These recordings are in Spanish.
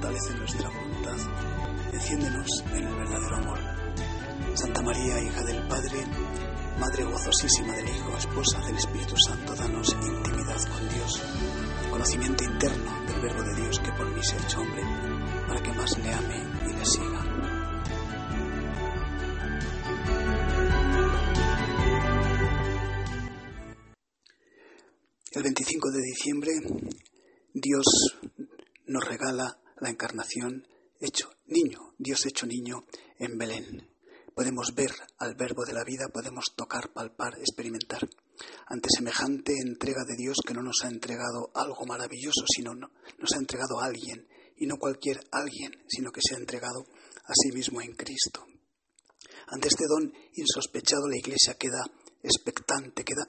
inteligencia, fortalece nuestra voluntad, enciéndenos en el verdadero amor. Santa María, hija del Padre, Madre gozosísima del Hijo, esposa del Espíritu Santo, danos intimidad con Dios, conocimiento interno del Verbo de Dios que por mí se ha hecho hombre, para que más le ame y le siga. El 25 de diciembre Dios nos regala la encarnación hecho niño, Dios hecho niño en Belén. Podemos ver al verbo de la vida, podemos tocar, palpar, experimentar. Ante semejante entrega de Dios que no nos ha entregado algo maravilloso, sino nos ha entregado a alguien, y no cualquier alguien, sino que se ha entregado a sí mismo en Cristo. Ante este don insospechado la Iglesia queda expectante, queda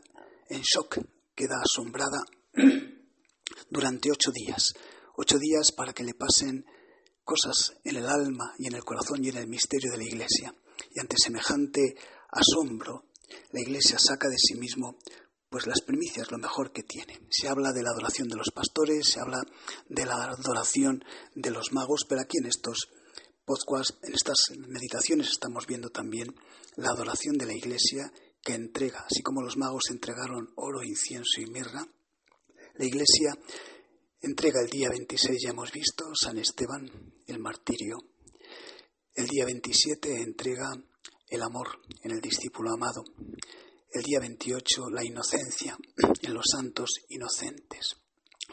en shock, queda asombrada durante ocho días. Ocho días para que le pasen cosas en el alma y en el corazón y en el misterio de la Iglesia. Y ante semejante asombro, la Iglesia saca de sí mismo pues las primicias, lo mejor que tiene. Se habla de la adoración de los pastores, se habla de la adoración de los magos, pero aquí en estos podcasts, en estas meditaciones estamos viendo también la adoración de la Iglesia que entrega, así como los magos entregaron oro, incienso y mirra, la Iglesia entrega el día 26, ya hemos visto, San Esteban, el martirio. El día 27 entrega el amor en el discípulo amado. El día 28 la inocencia en los santos inocentes.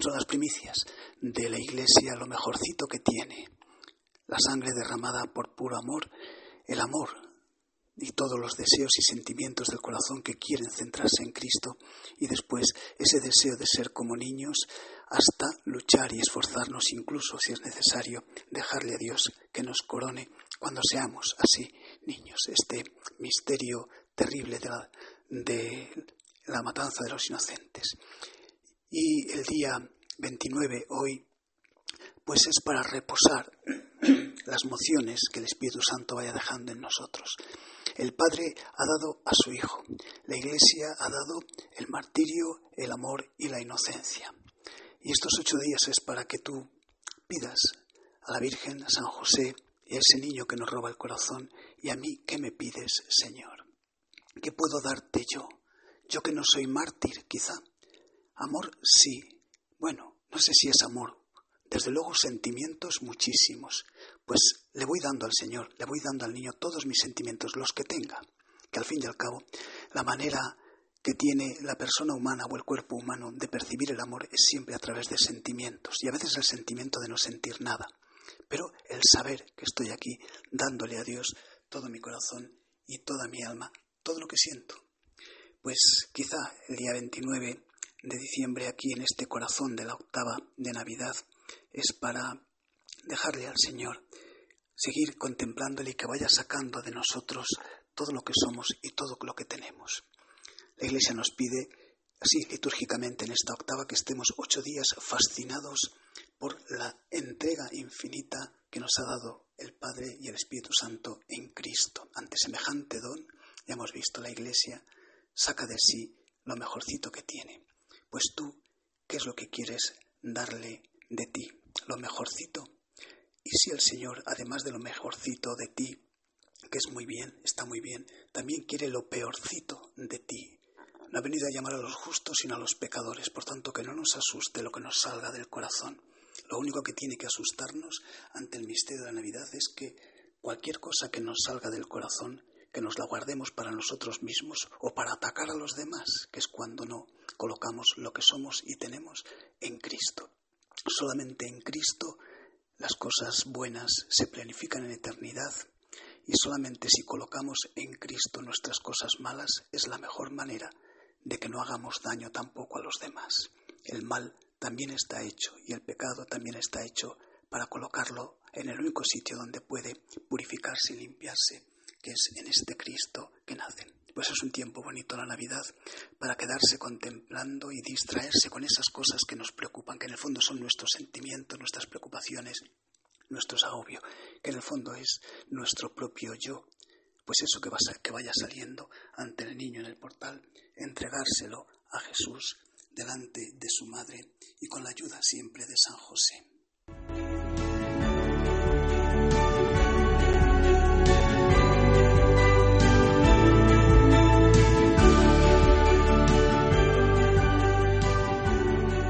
Son las primicias de la Iglesia, lo mejorcito que tiene. La sangre derramada por puro amor, el amor y todos los deseos y sentimientos del corazón que quieren centrarse en Cristo y después ese deseo de ser como niños hasta luchar y esforzarnos incluso si es necesario dejarle a Dios que nos corone cuando seamos así niños. Este misterio terrible de la, de la matanza de los inocentes. Y el día 29 hoy pues es para reposar las mociones que el Espíritu Santo vaya dejando en nosotros. El Padre ha dado a su Hijo. La Iglesia ha dado el martirio, el amor y la inocencia. Y estos ocho días es para que tú pidas a la Virgen, a San José, y a ese niño que nos roba el corazón, y a mí, ¿qué me pides, Señor? ¿Qué puedo darte yo? Yo que no soy mártir, quizá. Amor, sí. Bueno, no sé si es amor. Desde luego sentimientos muchísimos pues le voy dando al Señor, le voy dando al niño todos mis sentimientos, los que tenga, que al fin y al cabo la manera que tiene la persona humana o el cuerpo humano de percibir el amor es siempre a través de sentimientos, y a veces el sentimiento de no sentir nada, pero el saber que estoy aquí dándole a Dios todo mi corazón y toda mi alma, todo lo que siento. Pues quizá el día 29 de diciembre aquí en este corazón de la octava de Navidad es para dejarle al Señor, seguir contemplándole y que vaya sacando de nosotros todo lo que somos y todo lo que tenemos. La Iglesia nos pide, así litúrgicamente en esta octava, que estemos ocho días fascinados por la entrega infinita que nos ha dado el Padre y el Espíritu Santo en Cristo. Ante semejante don, ya hemos visto, la Iglesia saca de sí lo mejorcito que tiene. Pues tú, ¿qué es lo que quieres darle de ti? Lo mejorcito y si el Señor, además de lo mejorcito de ti, que es muy bien, está muy bien, también quiere lo peorcito de ti. No ha venido a llamar a los justos, sino a los pecadores. Por tanto, que no nos asuste lo que nos salga del corazón. Lo único que tiene que asustarnos ante el misterio de la Navidad es que cualquier cosa que nos salga del corazón, que nos la guardemos para nosotros mismos o para atacar a los demás, que es cuando no colocamos lo que somos y tenemos en Cristo. Solamente en Cristo las cosas buenas se planifican en eternidad y solamente si colocamos en Cristo nuestras cosas malas es la mejor manera de que no hagamos daño tampoco a los demás. El mal también está hecho y el pecado también está hecho para colocarlo en el único sitio donde puede purificarse y limpiarse, que es en este Cristo que nace. Pues es un tiempo bonito la Navidad para quedarse contemplando y distraerse con esas cosas que nos preocupan, que en el fondo son nuestros sentimientos, nuestras preocupaciones, nuestros agobios, que en el fondo es nuestro propio yo. Pues eso que, que vaya saliendo ante el niño en el portal, entregárselo a Jesús, delante de su madre y con la ayuda siempre de San José.